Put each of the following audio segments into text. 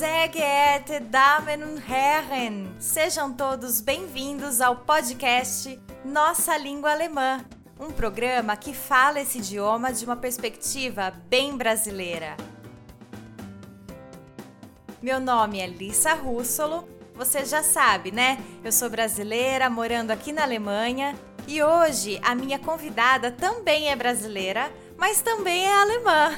Sehr geehrte Damen und Herren, sejam todos bem-vindos ao podcast Nossa Língua Alemã, um programa que fala esse idioma de uma perspectiva bem brasileira. Meu nome é Lissa Russolo, você já sabe, né? Eu sou brasileira, morando aqui na Alemanha, e hoje a minha convidada também é brasileira, mas também é alemã.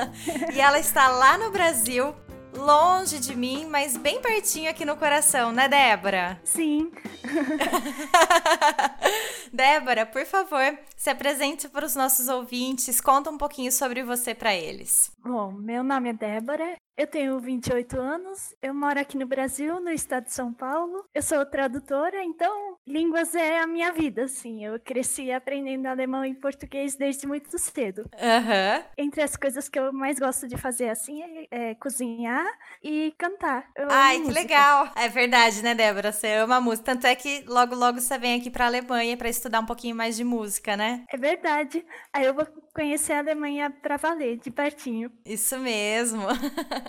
e ela está lá no Brasil longe de mim, mas bem pertinho aqui no coração, né, Débora? Sim. Débora, por favor, se apresente para os nossos ouvintes, conta um pouquinho sobre você para eles. Bom, meu nome é Débora, eu tenho 28 anos, eu moro aqui no Brasil, no estado de São Paulo. Eu sou tradutora, então línguas é a minha vida, assim. Eu cresci aprendendo alemão e português desde muito cedo. Uhum. Entre as coisas que eu mais gosto de fazer, assim, é, é cozinhar e cantar. Eu Ai, que legal! É verdade, né, Débora? Você ama música. Tanto é que logo, logo você vem aqui para a Alemanha para estudar um pouquinho mais de música, né? É verdade. Aí eu vou conhecer a Alemanha para valer, de pertinho. Isso mesmo.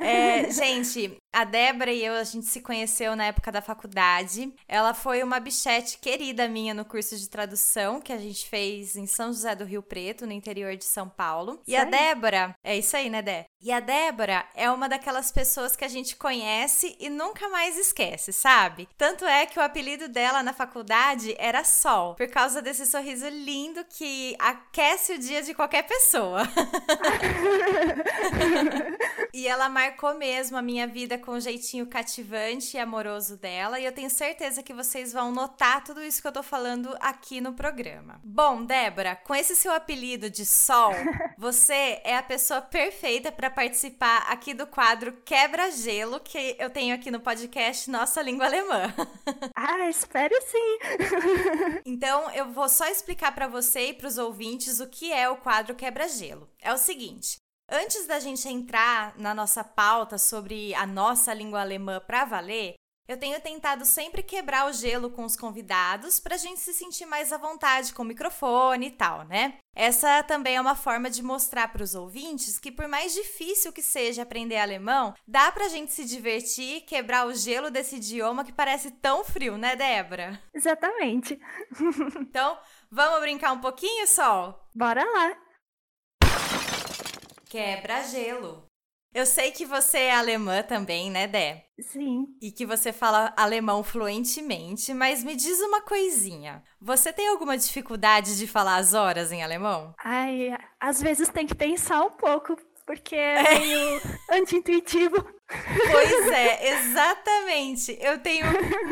é, gente, a Débora e eu, a gente se conheceu na época da faculdade. Ela foi uma bichete querida minha no curso de tradução que a gente fez em São José do Rio Preto, no interior de São Paulo. E a Débora, é isso aí, né, Dé? E a Débora é uma daquelas pessoas que a gente conhece e nunca mais esquece, sabe? Tanto é que o apelido dela na faculdade era Sol, por causa desse sorriso lindo que aquece o dia de qualquer pessoa. e ela marcou mesmo a minha vida com o jeitinho cativante e amoroso dela, e eu tenho certeza que vocês vão notar tudo isso que eu tô falando aqui no programa. Bom, Débora, com esse seu apelido de Sol, você é a pessoa perfeita para participar aqui do quadro Quebra-Gelo que eu tenho aqui no podcast Nossa Língua Alemã. ah, espero sim. então, eu vou só explicar para você e para os ouvintes o que é o quadro Quebra-Gelo. É o seguinte, Antes da gente entrar na nossa pauta sobre a nossa língua alemã para valer, eu tenho tentado sempre quebrar o gelo com os convidados para a gente se sentir mais à vontade com o microfone e tal, né? Essa também é uma forma de mostrar para os ouvintes que, por mais difícil que seja aprender alemão, dá para a gente se divertir, quebrar o gelo desse idioma que parece tão frio, né, Débora? Exatamente. então, vamos brincar um pouquinho, Sol? Bora lá! Quebra-gelo. Eu sei que você é alemã também, né, Dé? Sim. E que você fala alemão fluentemente, mas me diz uma coisinha. Você tem alguma dificuldade de falar as horas em alemão? Ai, às vezes tem que pensar um pouco, porque é meio anti-intuitivo. Pois é, exatamente. Eu tenho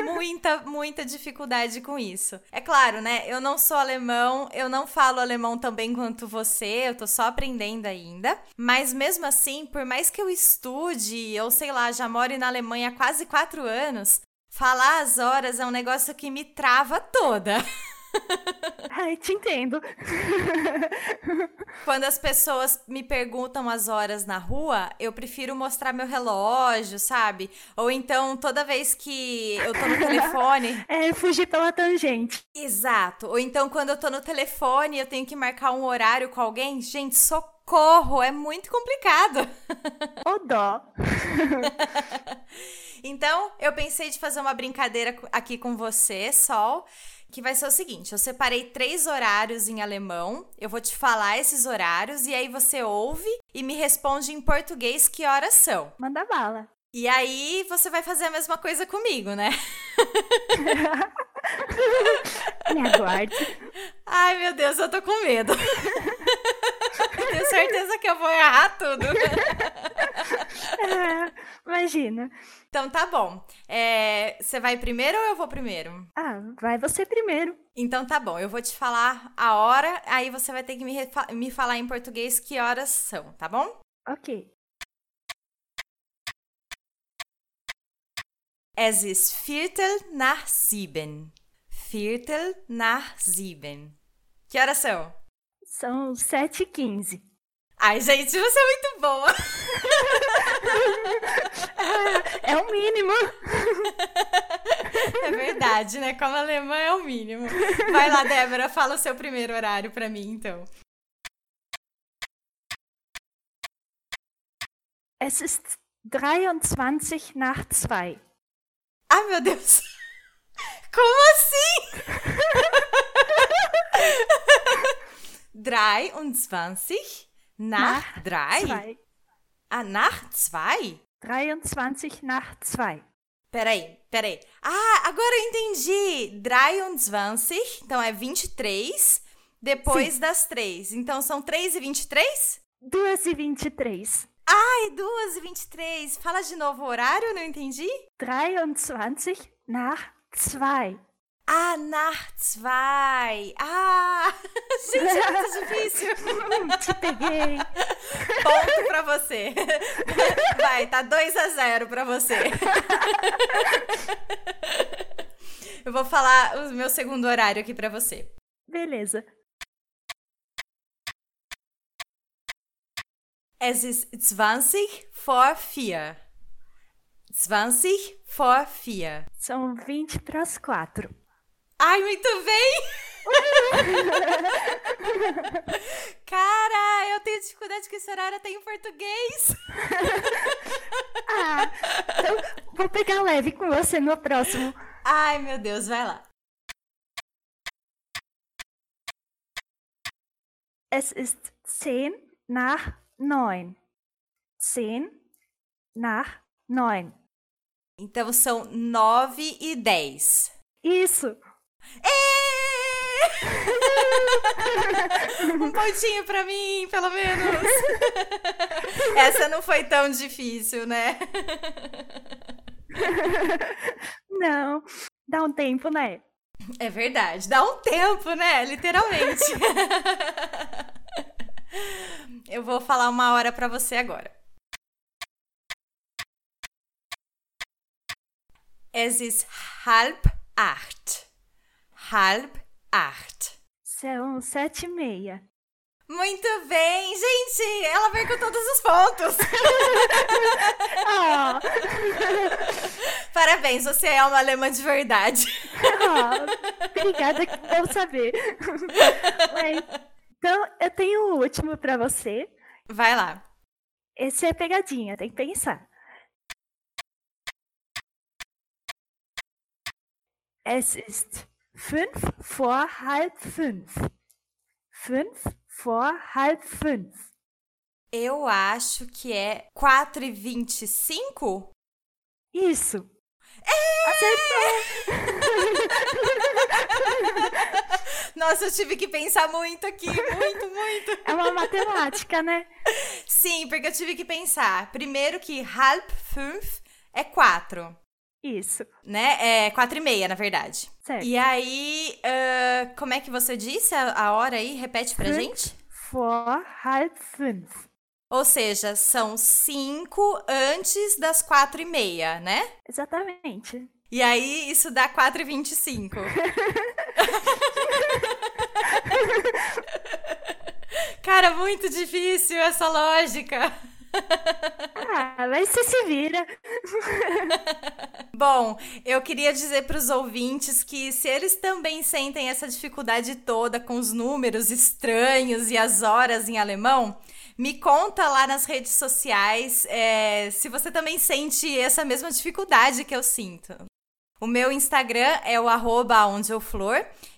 muita, muita dificuldade com isso. É claro, né? Eu não sou alemão, eu não falo alemão tão bem quanto você, eu tô só aprendendo ainda. Mas mesmo assim, por mais que eu estude, ou sei lá, já moro na Alemanha há quase quatro anos, falar as horas é um negócio que me trava toda. Ai, te entendo. Quando as pessoas me perguntam as horas na rua, eu prefiro mostrar meu relógio, sabe? Ou então, toda vez que eu tô no telefone. É, fugir pela tangente. Exato. Ou então, quando eu tô no telefone eu tenho que marcar um horário com alguém, gente, socorro, é muito complicado. Ô dó. então, eu pensei de fazer uma brincadeira aqui com você, Sol que vai ser o seguinte: eu separei três horários em alemão, eu vou te falar esses horários e aí você ouve e me responde em português que horas são. Manda bala. E aí você vai fazer a mesma coisa comigo, né? Me aguarde. Ai, meu Deus, eu tô com medo. Tenho certeza que eu vou errar tudo. Imagina. Então tá bom. É, você vai primeiro ou eu vou primeiro? Ah, vai você primeiro. Então tá bom, eu vou te falar a hora, aí você vai ter que me, me falar em português que horas são, tá bom? Ok. Es ist Viertel nach sieben. Viertel nach sieben. Que horas são? São sete e quinze. Ai, gente, você é muito boa. é o mínimo. É verdade, né? Como alemã é o mínimo. Vai lá, Débora, fala o seu primeiro horário para mim, então. Es ist 23 nach 2. Ah, meu Deus! Como assim? 23 nach 3? Zwei. Ah, nach 2? 23 nach 2. Peraí, peraí. Ah, agora eu entendi. 23, então é 23, depois das 3. Então são 3 e 23? 2 e 23. Ai, 2 e 23. Fala de novo o horário, não entendi. 23 nach 2. Ah, nach 2. Ah, gente, é muito difícil. Te peguei. Ponto pra você. Vai, tá 2 a 0 pra você. Eu vou falar o meu segundo horário aqui pra você. Beleza. Es ist 20 vor 4. 20 vor 4. São 20 para as 4. Ai, muito bem! Cara, eu tenho dificuldade com esse horário até em português. Ah, então vou pegar leve com você no próximo. Ai, meu Deus, vai lá. Es ist 10 nach 9. 10 nach 9. Então são 9 e 10. Isso. Ê! um pontinho pra mim, pelo menos. Essa não foi tão difícil, né? Não. Dá um tempo, né? É verdade, dá um tempo, né? Literalmente. Eu vou falar uma hora pra você agora. Es ist halb acht. Halb acht. São sete e meia. Muito bem, gente! Ela veio com todos os pontos. Ah, Parabéns, você é uma alemã de verdade. ah, obrigada, bom saber. Mas, então, eu tenho o último para você. Vai lá. Esse é pegadinha, tem que pensar. Es ist fünf vor halb fünf. Fünf vor halb fünf. Eu acho que é 4 e 25? Isso. Acertou. Nossa, eu tive que pensar muito aqui, muito, muito. É uma matemática, né? Sim, porque eu tive que pensar. Primeiro que halb fünf é 4, Isso. né? É 4 e meia, na verdade. Certo. E aí, ah, como é que você disse a, a hora aí? Repete pra Fünf gente. Halb fünf. Ou seja, são 5 antes das 4 e meia, né? Exatamente. E aí, isso dá 4 e 25. Cara, muito difícil essa lógica. Ah, mas você se vira. Bom, eu queria dizer para os ouvintes que se eles também sentem essa dificuldade toda com os números estranhos e as horas em alemão, me conta lá nas redes sociais é, se você também sente essa mesma dificuldade que eu sinto. O meu Instagram é o arroba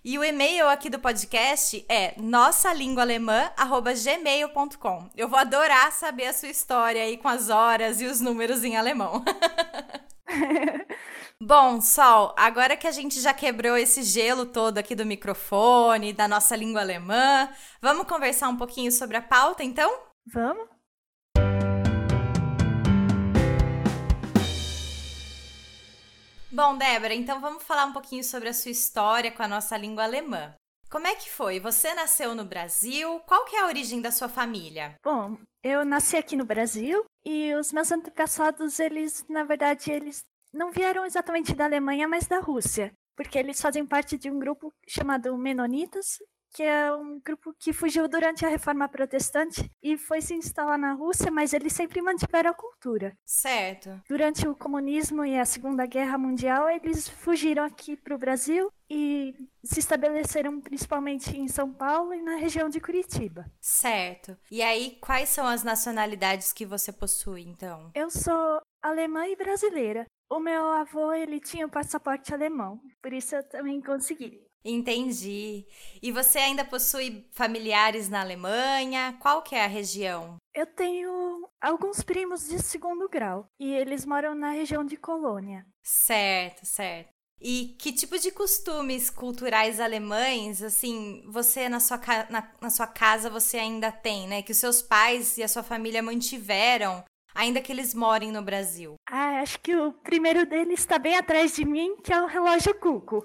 e o e-mail aqui do podcast é nossalinguaalemã@gmail.com. Eu vou adorar saber a sua história aí com as horas e os números em alemão. Bom, Sol, agora que a gente já quebrou esse gelo todo aqui do microfone, da nossa língua alemã, vamos conversar um pouquinho sobre a pauta, então? Vamos? Bom, Débora, então vamos falar um pouquinho sobre a sua história com a nossa língua alemã. Como é que foi? Você nasceu no Brasil? Qual que é a origem da sua família? Bom, eu nasci aqui no Brasil e os meus antepassados, eles, na verdade, eles não vieram exatamente da Alemanha, mas da Rússia, porque eles fazem parte de um grupo chamado Menonitas que é um grupo que fugiu durante a Reforma Protestante e foi se instalar na Rússia, mas eles sempre mantiveram a cultura. Certo. Durante o comunismo e a Segunda Guerra Mundial, eles fugiram aqui para o Brasil e se estabeleceram principalmente em São Paulo e na região de Curitiba. Certo. E aí, quais são as nacionalidades que você possui, então? Eu sou alemã e brasileira. O meu avô, ele tinha o passaporte alemão, por isso eu também consegui. Entendi. E você ainda possui familiares na Alemanha? Qual que é a região? Eu tenho alguns primos de segundo grau e eles moram na região de Colônia. Certo, certo. E que tipo de costumes culturais alemães, assim, você na sua, na, na sua casa você ainda tem, né? Que os seus pais e a sua família mantiveram ainda que eles morem no Brasil? Ah, acho que o primeiro deles está bem atrás de mim, que é o relógio Cuco.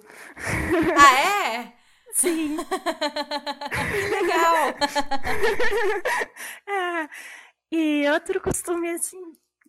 Ah, é? Sim. que legal! é, e outro costume, assim,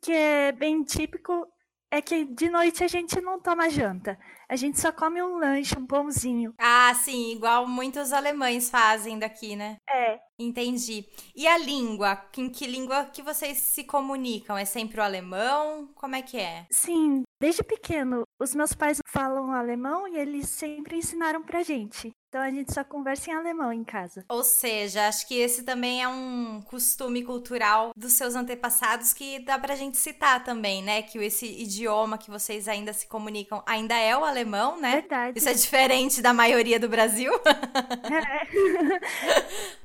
que é bem típico, é que de noite a gente não toma janta. A gente só come um lanche, um pãozinho. Ah, sim, igual muitos alemães fazem daqui, né? É. Entendi. E a língua? Em que língua que vocês se comunicam? É sempre o alemão? Como é que é? Sim, desde pequeno, os meus pais falam alemão e eles sempre ensinaram pra gente. Então a gente só conversa em alemão em casa. Ou seja, acho que esse também é um costume cultural dos seus antepassados que dá pra gente citar também, né? Que esse idioma que vocês ainda se comunicam ainda é o alemão, né? Verdade. Isso é diferente da maioria do Brasil. É.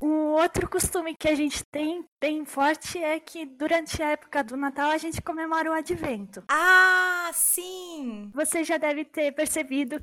um outro costume que a gente tem bem forte é que durante a época do Natal a gente comemora o Advento. Ah, sim! Você já deve ter percebido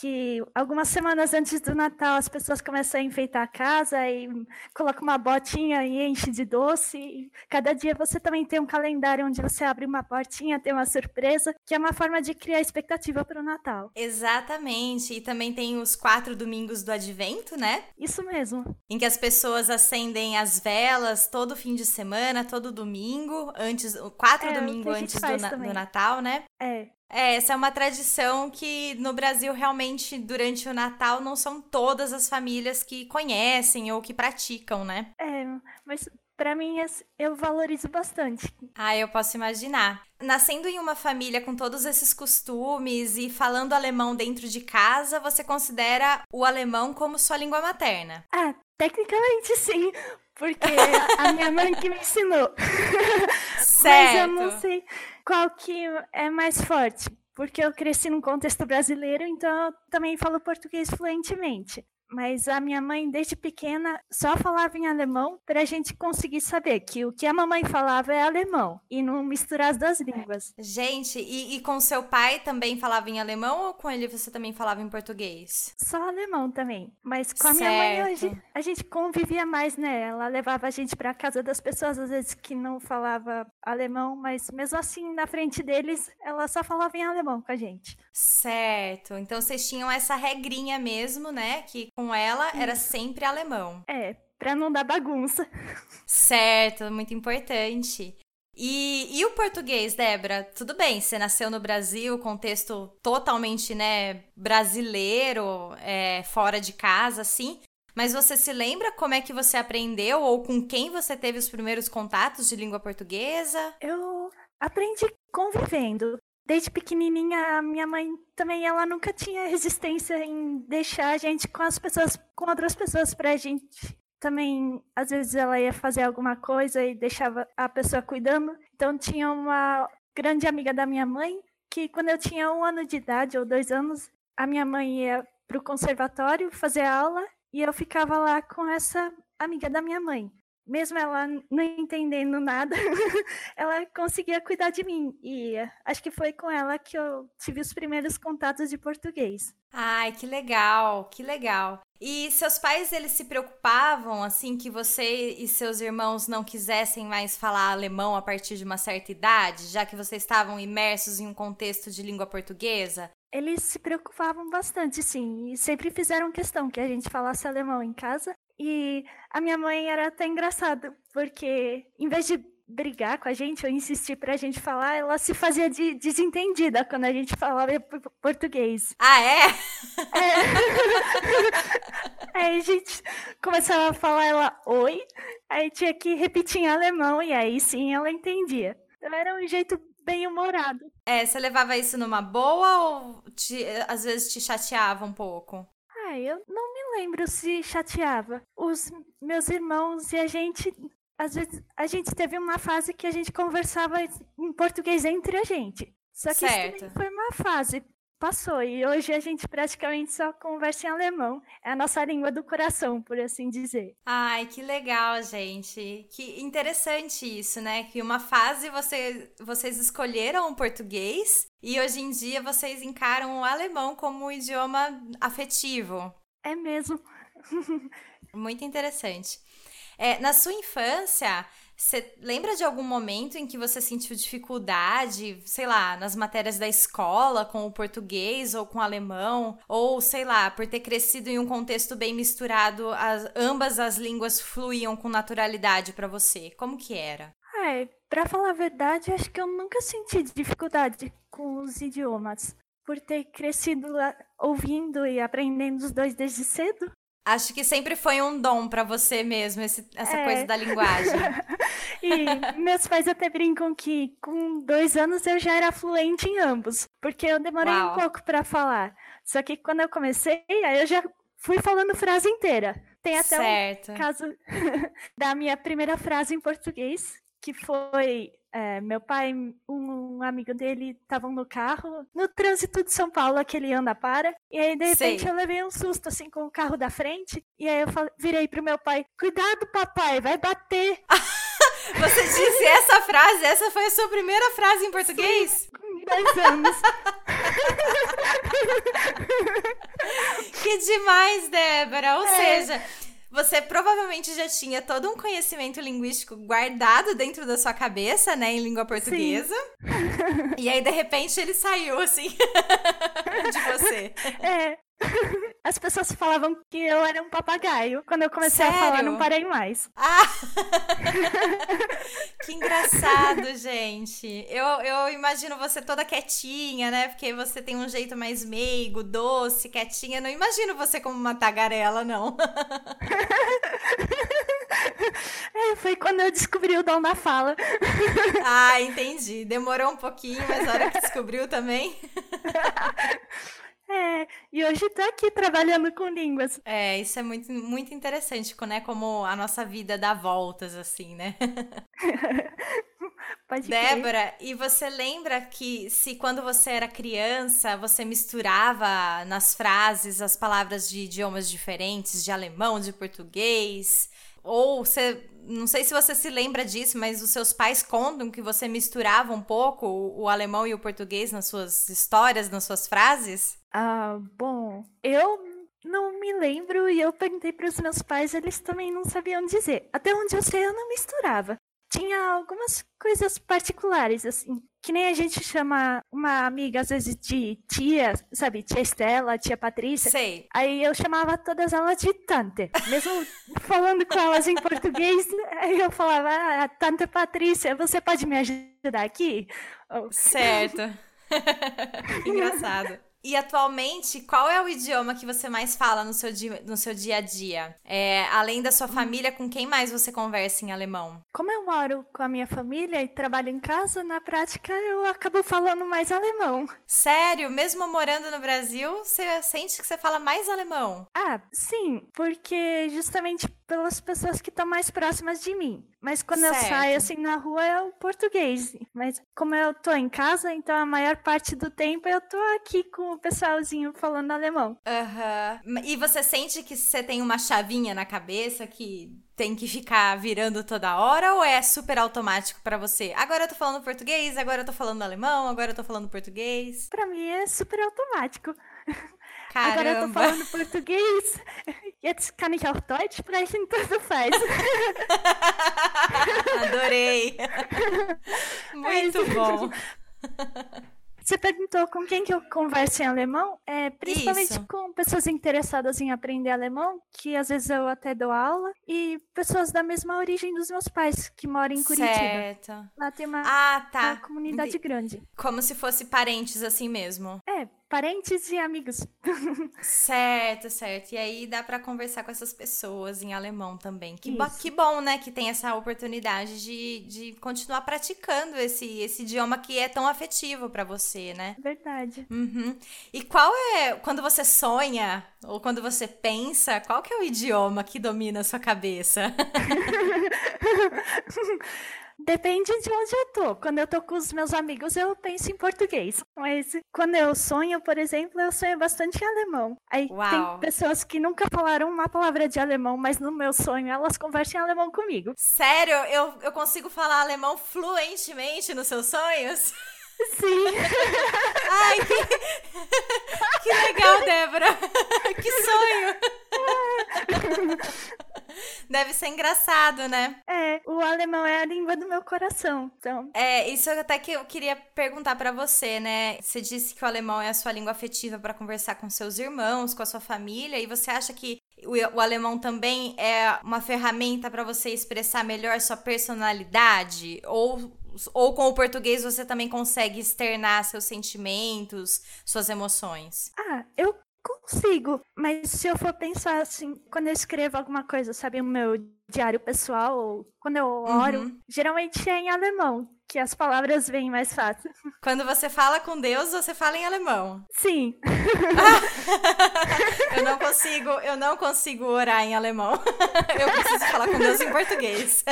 que algumas semanas antes do Natal as pessoas começam a enfeitar a casa e colocam uma botinha e enche de doce. Cada dia você também tem um calendário onde você abre uma portinha, tem uma surpresa, que é uma forma de criar expectativa para o Natal. Exatamente. E também tem os quatro domingos do Advento, né? Isso mesmo. Em que as pessoas acendem as velas todo fim de semana, todo domingo, antes, quatro é, domingos antes do, do Natal, né? É. É, essa é uma tradição que no Brasil realmente durante o Natal não são todas as famílias que conhecem ou que praticam, né? É, mas para mim eu valorizo bastante. Ah, eu posso imaginar. Nascendo em uma família com todos esses costumes e falando alemão dentro de casa, você considera o alemão como sua língua materna? Ah, tecnicamente sim, porque a minha mãe que me ensinou. Certo. Mas eu não sei qual que é mais forte, porque eu cresci num contexto brasileiro, então eu também falo português fluentemente. Mas a minha mãe, desde pequena, só falava em alemão para a gente conseguir saber que o que a mamãe falava é alemão e não misturar as duas línguas. Gente, e, e com seu pai também falava em alemão ou com ele você também falava em português? Só alemão também. Mas com a minha mãe hoje a gente convivia mais, né? Ela levava a gente para casa das pessoas, às vezes que não falava alemão, mas mesmo assim, na frente deles, ela só falava em alemão com a gente. Certo. Então vocês tinham essa regrinha mesmo, né? Que com ela era sempre alemão. É, pra não dar bagunça. Certo, muito importante. E, e o português, Débora? Tudo bem, você nasceu no Brasil, contexto totalmente, né, brasileiro, é, fora de casa, assim. Mas você se lembra como é que você aprendeu ou com quem você teve os primeiros contatos de língua portuguesa? Eu aprendi convivendo desde pequenininha, a minha mãe também, ela nunca tinha resistência em deixar a gente com as pessoas, com outras pessoas pra gente. Também, às vezes ela ia fazer alguma coisa e deixava a pessoa cuidando. Então tinha uma grande amiga da minha mãe que quando eu tinha um ano de idade ou dois anos, a minha mãe ia pro conservatório fazer aula e eu ficava lá com essa amiga da minha mãe mesmo ela não entendendo nada, ela conseguia cuidar de mim. E acho que foi com ela que eu tive os primeiros contatos de português. Ai, que legal, que legal. E seus pais, eles se preocupavam, assim, que você e seus irmãos não quisessem mais falar alemão a partir de uma certa idade, já que vocês estavam imersos em um contexto de língua portuguesa? Eles se preocupavam bastante, sim, e sempre fizeram questão que a gente falasse alemão em casa. E a minha mãe era até engraçado, porque em vez de brigar com a gente ou insistir pra gente falar, ela se fazia de desentendida quando a gente falava português. Ah, é? é. aí a gente começava a falar ela oi, aí tinha que repetir em alemão e aí sim ela entendia. Então era um jeito bem humorado. É, você levava isso numa boa ou te, às vezes te chateava um pouco? Ah, eu não me lembro se chateava. Os meus irmãos e a gente às vezes a gente teve uma fase que a gente conversava em português entre a gente. Só que certo. isso foi uma fase, passou. E hoje a gente praticamente só conversa em alemão. É a nossa língua do coração, por assim dizer. Ai, que legal, gente. Que interessante isso, né? Que uma fase você, vocês escolheram o português e hoje em dia vocês encaram o alemão como um idioma afetivo. É mesmo. Muito interessante. É, na sua infância, você lembra de algum momento em que você sentiu dificuldade, sei lá, nas matérias da escola, com o português ou com o alemão? Ou, sei lá, por ter crescido em um contexto bem misturado, as, ambas as línguas fluíam com naturalidade para você? Como que era? É, pra falar a verdade, acho que eu nunca senti dificuldade com os idiomas. Por ter crescido ouvindo e aprendendo os dois desde cedo, Acho que sempre foi um dom para você mesmo, esse, essa é. coisa da linguagem. e meus pais até brincam que com dois anos eu já era fluente em ambos, porque eu demorei Uau. um pouco para falar. Só que quando eu comecei, aí eu já fui falando frase inteira. Tem até certo. um caso da minha primeira frase em português, que foi é, meu pai, um, amigo dele, estavam no carro, no trânsito de São Paulo, aquele anda para, e aí de repente Sei. eu levei um susto assim com o carro da frente, e aí eu falei, virei pro meu pai: Cuidado, papai, vai bater. Você disse essa frase? Essa foi a sua primeira frase em português? Sim, com 10 anos. que demais, Débora! Ou é. seja você provavelmente já tinha todo um conhecimento linguístico guardado dentro da sua cabeça, né, em língua portuguesa. Sim. E aí, de repente, ele saiu, assim, de você. É. As pessoas falavam que eu era um papagaio. Quando eu comecei Sério? a falar, não parei mais. Ah! que engraçado, gente. Eu, eu imagino você toda quietinha, né? Porque você tem um jeito mais meigo, doce, quietinha. Não imagino você como uma tagarela, não. é, foi quando eu descobri o dom da fala. ah, entendi. Demorou um pouquinho, mas a hora que descobriu também. É, e hoje tô aqui trabalhando com línguas. É, isso é muito, muito interessante, né? Como a nossa vida dá voltas, assim, né? Pode Débora, e você lembra que se quando você era criança, você misturava nas frases as palavras de idiomas diferentes, de alemão, de português? Ou você, não sei se você se lembra disso, mas os seus pais contam que você misturava um pouco o, o alemão e o português nas suas histórias, nas suas frases? Ah, bom, eu não me lembro e eu perguntei para os meus pais, eles também não sabiam dizer. Até onde eu sei, eu não misturava. Tinha algumas coisas particulares, assim, que nem a gente chama uma amiga, às vezes, de tia, sabe? Tia Estela, tia Patrícia. Sei. Aí eu chamava todas elas de tante. Mesmo falando com elas em português, aí eu falava, ah, tante Patrícia, você pode me ajudar aqui? Certo. Engraçado. E atualmente, qual é o idioma que você mais fala no seu dia, no seu dia a dia? É, além da sua família, com quem mais você conversa em alemão? Como eu moro com a minha família e trabalho em casa, na prática eu acabo falando mais alemão. Sério? Mesmo morando no Brasil, você sente que você fala mais alemão? Ah, sim, porque justamente pelas pessoas que estão mais próximas de mim. Mas quando certo. eu saio assim na rua é o português. Mas como eu tô em casa, então a maior parte do tempo eu tô aqui com o pessoalzinho falando alemão. Aham. Uhum. E você sente que você tem uma chavinha na cabeça que tem que ficar virando toda hora ou é super automático para você? Agora eu tô falando português, agora eu tô falando alemão, agora eu tô falando português. Para mim é super automático. Caramba. Agora eu tô falando português. Jetzt kann ich auch Deutsch sprechen, tudo faz. Adorei. Muito bom. Você perguntou com quem que eu converso em alemão? É, principalmente Isso. com pessoas interessadas em aprender alemão, que às vezes eu até dou aula, e pessoas da mesma origem dos meus pais, que moram em Curitiba. Certo. Lá tem uma, Ah, uma tá. comunidade Entendi. grande. Como se fosse parentes assim mesmo. É, parentes e amigos. Certo, certo. E aí dá pra conversar com essas pessoas em alemão também. Que, bo- que bom, né, que tem essa oportunidade de, de continuar praticando esse, esse idioma que é tão afetivo pra você, né? Verdade. Uhum. E qual é, quando você sonha ou quando você pensa, qual que é o idioma que domina a sua cabeça? Depende de onde eu tô. Quando eu tô com os meus amigos, eu penso em português. Mas quando eu sonho, por exemplo, eu sonho bastante em alemão. Aí Uau. tem pessoas que nunca falaram uma palavra de alemão, mas no meu sonho elas conversam em alemão comigo. Sério, eu, eu consigo falar alemão fluentemente nos seus sonhos? Sim. Ai, que, que legal, Débora. Que sonho. Deve ser engraçado, né? É, o alemão é a língua do meu coração. Então, É, isso até que eu queria perguntar pra você, né? Você disse que o alemão é a sua língua afetiva pra conversar com seus irmãos, com a sua família, e você acha que o, o alemão também é uma ferramenta pra você expressar melhor sua personalidade? Ou, ou com o português você também consegue externar seus sentimentos, suas emoções? ah, eu consigo. Mas se eu for pensar assim, quando eu escrevo alguma coisa, sabe, o meu diário pessoal, ou quando eu oro, Uhum. geralmente é em alemão, que as palavras vêm mais fácil. Quando você fala com Deus, você fala em alemão. Sim. Eu não consigo, eu não consigo orar em alemão. Eu preciso falar com Deus em português.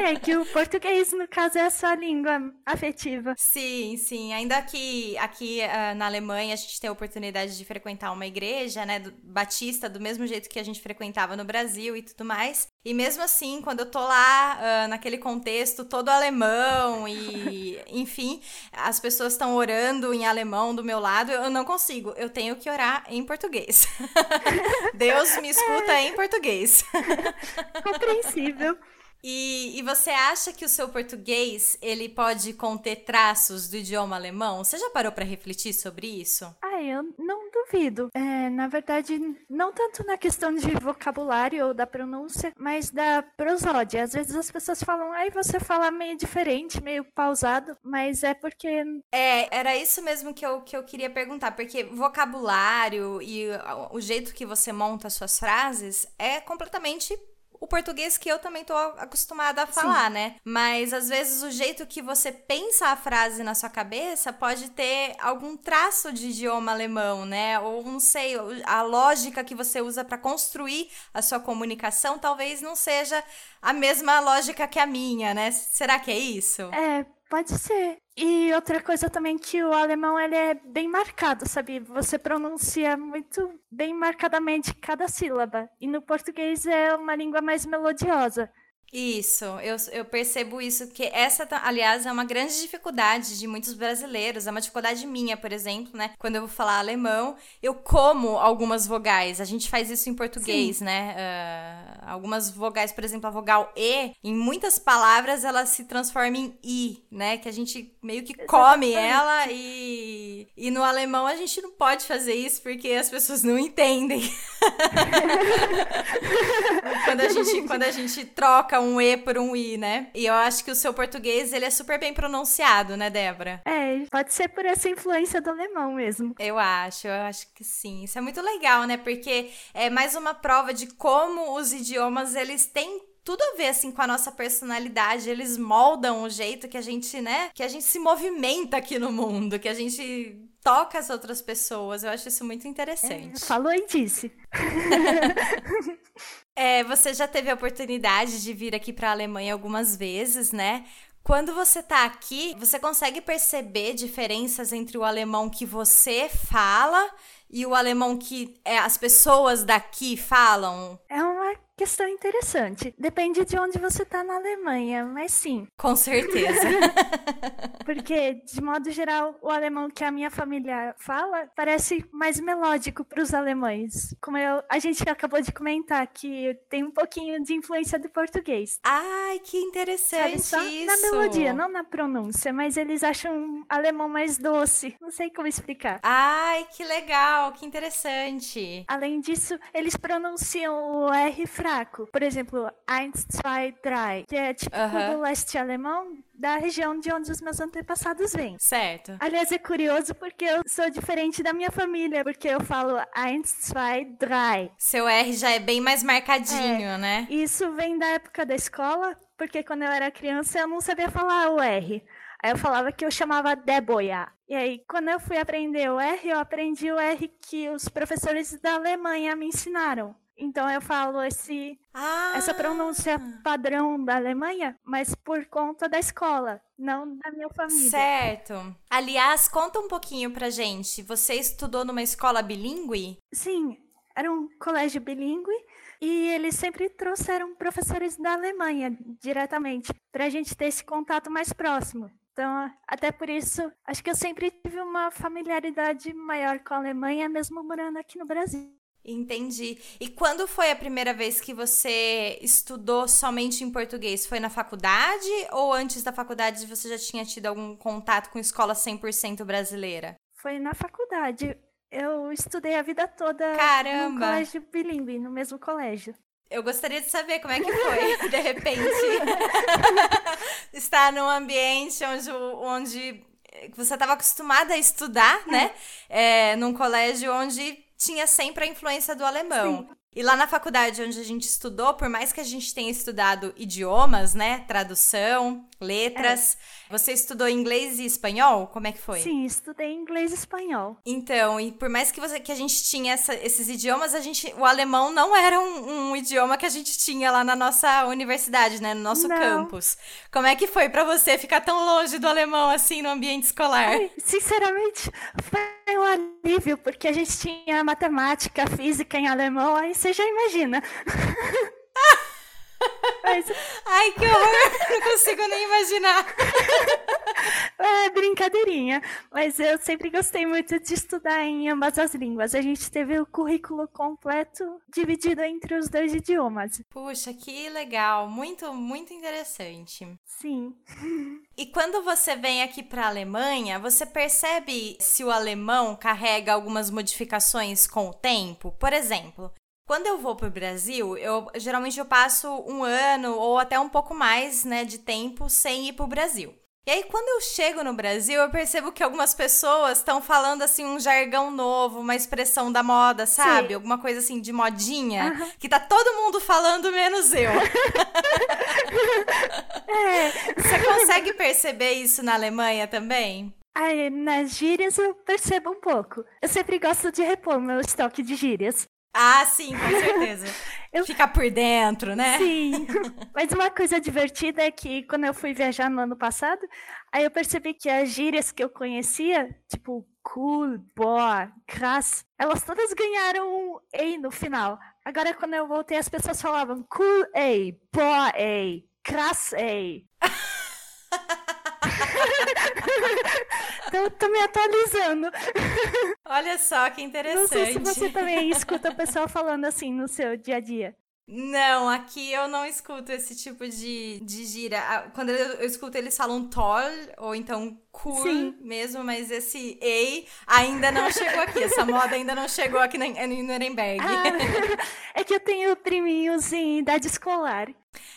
É que o português, no caso, é a sua língua afetiva. Sim, sim. Ainda que aqui ah, na Alemanha a gente tem a oportunidade de frequentar uma igreja, né, do- batista, do mesmo jeito que a gente frequentava no Brasil e tudo mais. E mesmo assim, quando eu tô lá ah, naquele contexto todo alemão e, enfim, as pessoas estão orando em alemão do meu lado, eu não consigo. Eu tenho que orar em português. Deus me escuta em português. Compreensível. E, e você acha que o seu português ele pode conter traços do idioma alemão? Você já parou para refletir sobre isso? Ah, eu não duvido. É, na verdade, não tanto na questão de vocabulário ou da pronúncia, mas da prosódia. Às vezes as pessoas falam, ai, você fala meio diferente, meio pausado, mas é porque É, era isso mesmo que eu, que eu queria perguntar, porque vocabulário e o jeito que você monta as suas frases é completamente o português que eu também tô acostumada a falar, né? Mas às vezes o jeito que você pensa a frase na sua cabeça pode ter algum traço de idioma alemão, né? Ou não sei, a lógica que você usa para construir a sua comunicação talvez não seja a mesma lógica que a minha, né? Será que é isso? É, pode ser. E outra coisa também que o alemão ele é bem marcado, sabe? Você pronuncia muito bem marcadamente cada sílaba. E no português é uma língua mais melodiosa. Isso, eu, eu percebo isso, que essa, aliás, é uma grande dificuldade de muitos brasileiros, é uma dificuldade minha, por exemplo, né? Quando eu vou falar alemão, eu como algumas vogais, a gente faz isso em português, né? Ah, algumas vogais, por exemplo, a vogal E, em muitas palavras ela se transforma em I, né? Que a gente meio que come Exatamente. ela e, e no alemão a gente não pode fazer isso porque as pessoas não entendem. quando a gente quando a gente troca um e por um i, né? E eu acho que o seu português ele é super bem pronunciado, né, Débora? É, pode ser por essa influência do alemão mesmo. Eu acho, eu acho que sim. Isso é muito legal, né? Porque é mais uma prova de como os idiomas eles têm tudo a ver assim com a nossa personalidade, eles moldam o jeito que a gente, né, que a gente se movimenta aqui no mundo, que a gente toca as outras pessoas. Eu acho isso muito interessante. Falou e disse. É, você já teve a oportunidade de vir aqui para a Alemanha algumas vezes, né? Quando você tá aqui, você consegue perceber diferenças entre o alemão que você fala e o alemão que é, as pessoas daqui falam? É uma questão interessante. Depende de onde você tá na Alemanha, mas sim. Com certeza. Porque, de modo geral, o alemão que a minha família fala parece mais melódico para os alemães. Como eu, a gente acabou de comentar, que tem um pouquinho de influência do português. Ai, que interessante Sabe, isso. na melodia, não na pronúncia, mas eles acham um alemão mais doce. Não sei como explicar. Ai, que legal, que interessante. Além disso, eles pronunciam o R fraco. Por exemplo, eins, zwei, drei, que é típico Aham. do leste alemão, da região de onde os meus antepassados vêm. Certo. Aliás, é curioso porque eu sou diferente da minha família, porque eu falo eins, zwei, drei. Seu R já é bem mais marcadinho, né? Isso vem da época da escola, porque quando eu era criança eu não sabia falar o R. Aí eu falava que eu chamava Deboia. E aí, quando eu fui aprender o R, eu aprendi o R que os professores da Alemanha me ensinaram. Então eu falo esse, Ah, essa pronúncia padrão da Alemanha, mas por conta da escola, não da minha família. Certo. Aliás, conta um pouquinho pra gente. Você estudou numa escola bilíngue? Sim, era um colégio bilíngue e eles sempre trouxeram professores da Alemanha diretamente para a gente ter esse contato mais próximo. Então, até por isso, acho que eu sempre tive uma familiaridade maior com a Alemanha, mesmo morando aqui no Brasil. Entendi. E quando foi a primeira vez que você estudou somente em português? Foi na faculdade ou antes da faculdade você já tinha tido algum contato com escola 100% brasileira? Foi na faculdade. Eu estudei a vida toda Caramba! no colégio bilíngue, no mesmo colégio. Eu gostaria de saber como é que foi, de repente, estar num ambiente onde, onde você estava acostumada a estudar, né? É, num colégio onde tinha sempre a influência do alemão. E lá na faculdade onde a gente estudou, por mais que a gente tenha estudado idiomas, né? Tradução, letras, você estudou inglês e espanhol? Como é que foi? Sim, estudei inglês e espanhol. Então, e por mais que, você, que a gente tinha essa- esses idiomas, a gente, o alemão não era um, um idioma que a gente tinha lá na nossa universidade, né? No nosso Não. campus. Como é que foi pra você ficar tão longe do alemão assim no ambiente escolar? Ai, sinceramente, foi um alívio, porque a gente tinha matemática, física em alemão, aí você já imagina. Mas Ai, que horror! Não consigo nem imaginar. é brincadeirinha. Mas eu sempre gostei muito de estudar em ambas as línguas. A gente teve o currículo completo dividido entre os dois idiomas. Puxa, que legal. Muito, muito interessante. Sim. E quando você vem aqui para a Alemanha, você percebe se o alemão carrega algumas modificações com o tempo? Por exemplo, quando eu vou para o Brasil, eu geralmente eu passo um ano ou até um pouco mais, né, de tempo sem ir para o Brasil. E aí, quando eu chego no Brasil, eu percebo que algumas pessoas estão falando assim um jargão novo, uma expressão da moda, sabe? Sim. Alguma coisa assim de modinha, que tá todo mundo falando menos eu. É, Você consegue perceber isso na Alemanha também? aí, nas gírias eu percebo um pouco. Eu sempre gosto de repor meu estoque de gírias. Ah, sim, com certeza. Eu- Ficar por dentro, né? Sim. Mas uma coisa divertida é que quando eu fui viajar no ano passado, aí eu percebi que as gírias que eu conhecia, tipo cool, boa, krass, elas todas ganharam um ei no final. Agora quando eu voltei as pessoas falavam cool ei, boa ei, krass ei. Então tô me atualizando. Olha só que Não interessante. sei se você também escuta o pessoal falando assim no seu dia a dia. Não, aqui eu não escuto esse tipo de, de gira. Quando eu, eu escuto, eles falam toll ou então cool Sim. mesmo, mas esse ei ainda não chegou aqui. Essa moda ainda não chegou aqui na- em Nuremberg. Ah, é que eu tenho priminhos em idade escolar.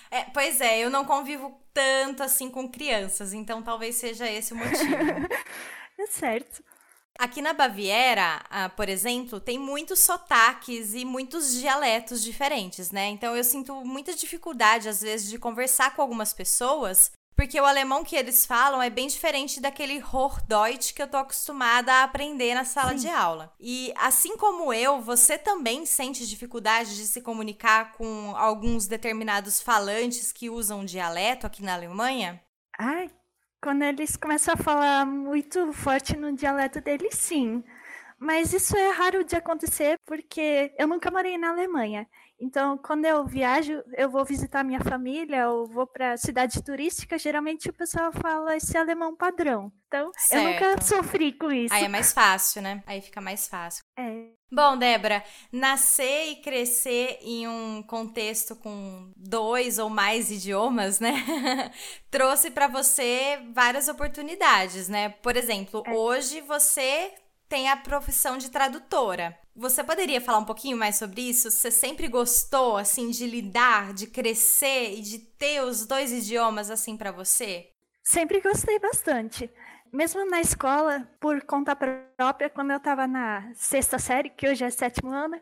É, pois é, eu não convivo tanto assim com crianças, então talvez seja esse o motivo. É certo. Aqui na Baviera, ah, por exemplo, tem muitos sotaques e muitos dialetos diferentes, né? Então eu sinto muita dificuldade, às vezes, de conversar com algumas pessoas, porque o alemão que eles falam é bem diferente daquele Hochdeutsch que eu tô acostumada a aprender na sala Sim. de aula. E assim como eu, você também sente dificuldade de se comunicar com alguns determinados falantes que usam dialeto aqui na Alemanha? Ai, quando eles começam a falar muito forte no dialeto deles, sim. Mas isso é raro de acontecer porque eu nunca morei na Alemanha. Então, quando eu viajo, eu vou visitar minha família ou vou para cidade turística, geralmente o pessoal fala esse alemão padrão. Então, certo. eu nunca sofri com isso. Aí é mais fácil, né? Aí fica mais fácil. É. Bom, Débora, nascer e crescer em um contexto com dois ou mais idiomas, né? Trouxe para você várias oportunidades, né? Por exemplo, é. hoje você tem a profissão de tradutora. Você poderia falar um pouquinho mais sobre isso? Você sempre gostou assim de lidar, de crescer e de ter os dois idiomas assim para você? Sempre gostei bastante. Mesmo na escola, por conta própria, quando eu estava na sexta série, que hoje é sétimo ano,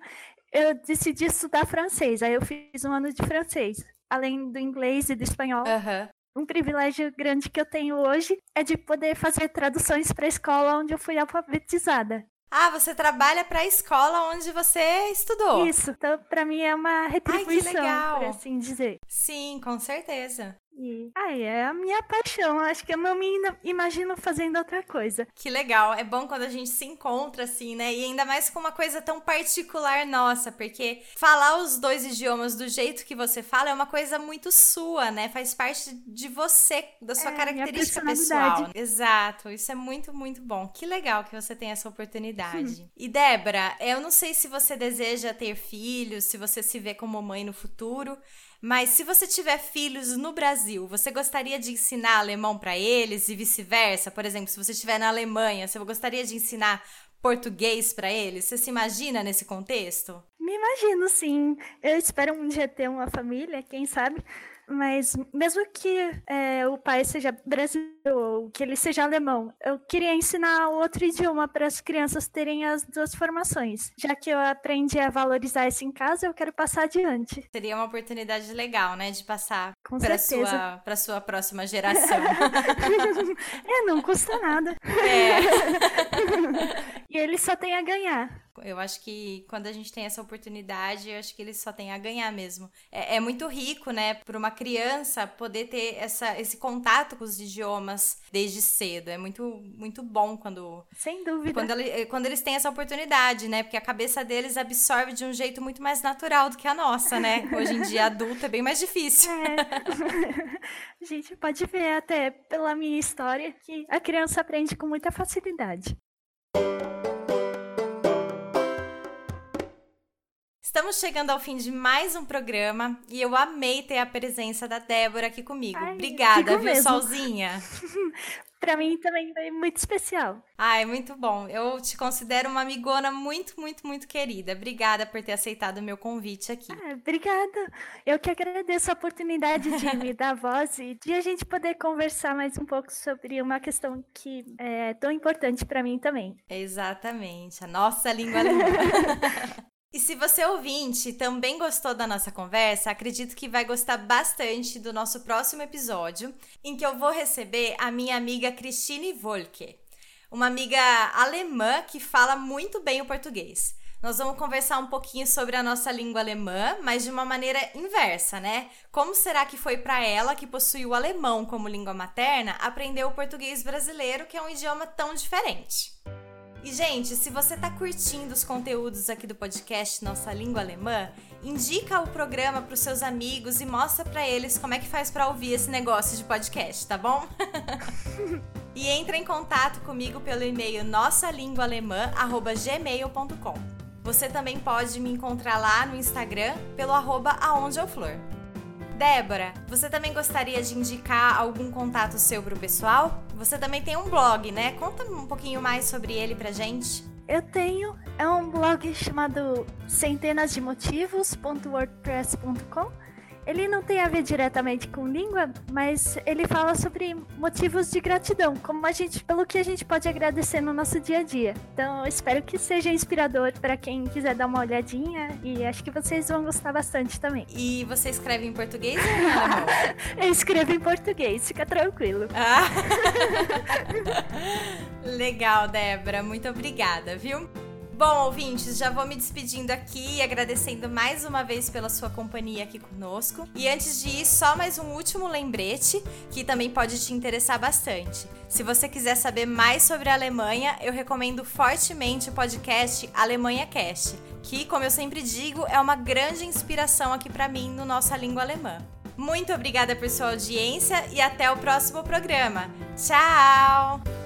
eu decidi estudar francês. Aí eu fiz um ano de francês, além do inglês e do espanhol. Uhum. Um privilégio grande que eu tenho hoje é de poder fazer traduções para a escola onde eu fui alfabetizada. Ah, você trabalha para a escola onde você estudou. Isso, então para mim é uma retribuição, Ai, por assim dizer. Sim, com certeza. E ai, é a minha paixão. Acho que eu não me imagino fazendo outra coisa. Que legal. É bom quando a gente se encontra assim, né? E ainda mais com uma coisa tão particular nossa, porque falar os dois idiomas do jeito que você fala é uma coisa muito sua, né? Faz parte de você, da sua é, característica pessoal. Exato. Isso é muito, muito bom. Que legal que você tem essa oportunidade. Hum. E Débora, eu não sei se você deseja ter filhos, se você se vê como mãe no futuro. Mas se você tiver filhos no Brasil, você gostaria de ensinar alemão para eles e vice-versa? Por exemplo, se você estiver na Alemanha, você gostaria de ensinar português para eles? Você se imagina nesse contexto? Me imagino, sim. Eu espero um dia ter uma família, quem sabe. Mas mesmo que é, o pai seja brasileiro ou que ele seja alemão, eu queria ensinar outro idioma para as crianças terem as duas formações. Já que eu aprendi a valorizar isso em casa, eu quero passar adiante. Seria uma oportunidade legal, né, de passar para sua para sua próxima geração. é, não custa nada. É. e ele só tem a ganhar. Eu acho que quando a gente tem essa oportunidade, eu acho que eles só têm a ganhar mesmo. É, é muito rico, né, para uma criança poder ter essa, esse contato com os idiomas desde cedo. É muito, muito bom quando. Sem dúvida. Quando, ele, quando eles têm essa oportunidade, né? Porque a cabeça deles absorve de um jeito muito mais natural do que a nossa, né? Hoje em dia, adulto é bem mais difícil. É. a gente pode ver até pela minha história que a criança aprende com muita facilidade. Estamos chegando ao fim de mais um programa e eu amei ter a presença da Débora aqui comigo. Ai, Obrigada, viu, mesmo. Solzinha? para mim também foi muito especial. Ai, muito bom. Eu te considero uma amigona muito, muito, muito querida. Obrigada por ter aceitado o meu convite aqui. Ah, obrigada. Eu que agradeço a oportunidade de me dar voz e de a gente poder conversar mais um pouco sobre uma questão que é tão importante para mim também. Exatamente. A nossa língua. E se você ouvinte também gostou da nossa conversa, acredito que vai gostar bastante do nosso próximo episódio, em que eu vou receber a minha amiga Christine Volke, uma amiga alemã que fala muito bem o português. Nós vamos conversar um pouquinho sobre a nossa língua alemã, mas de uma maneira inversa, né? Como será que foi para ela, que possui o alemão como língua materna, aprender o português brasileiro, que é um idioma tão diferente? E, gente, se você tá curtindo os conteúdos aqui do podcast Nossa Língua Alemã, indica o programa para os seus amigos e mostra para eles como é que faz para ouvir esse negócio de podcast, tá bom? e entra em contato comigo pelo e-mail nossalinguaalemã@gmail.com. Você também pode me encontrar lá no Instagram pelo arroba aondeeuflor. Débora, você também gostaria de indicar algum contato seu para o pessoal? Você também tem um blog, né? Conta um pouquinho mais sobre ele pra gente. Eu tenho, é um blog chamado centenas de motivos.wordpress.com ele não tem a ver diretamente com língua, mas ele fala sobre motivos de gratidão, como a gente, pelo que a gente pode agradecer no nosso dia a dia. Então, espero que seja inspirador para quem quiser dar uma olhadinha e acho que vocês vão gostar bastante também. E você escreve em português ou em alemão? Eu escrevo em português, fica tranquilo. Ah. Legal, Débora, muito obrigada, viu? Bom, ouvintes, já vou me despedindo aqui, agradecendo mais uma vez pela sua companhia aqui conosco. E antes de ir, só mais um último lembrete que também pode te interessar bastante. Se você quiser saber mais sobre a Alemanha, eu recomendo fortemente o podcast Alemanha Cast, que, como eu sempre digo, é uma grande inspiração aqui para mim no nossa língua alemã. Muito obrigada por sua audiência e até o próximo programa. Tchau!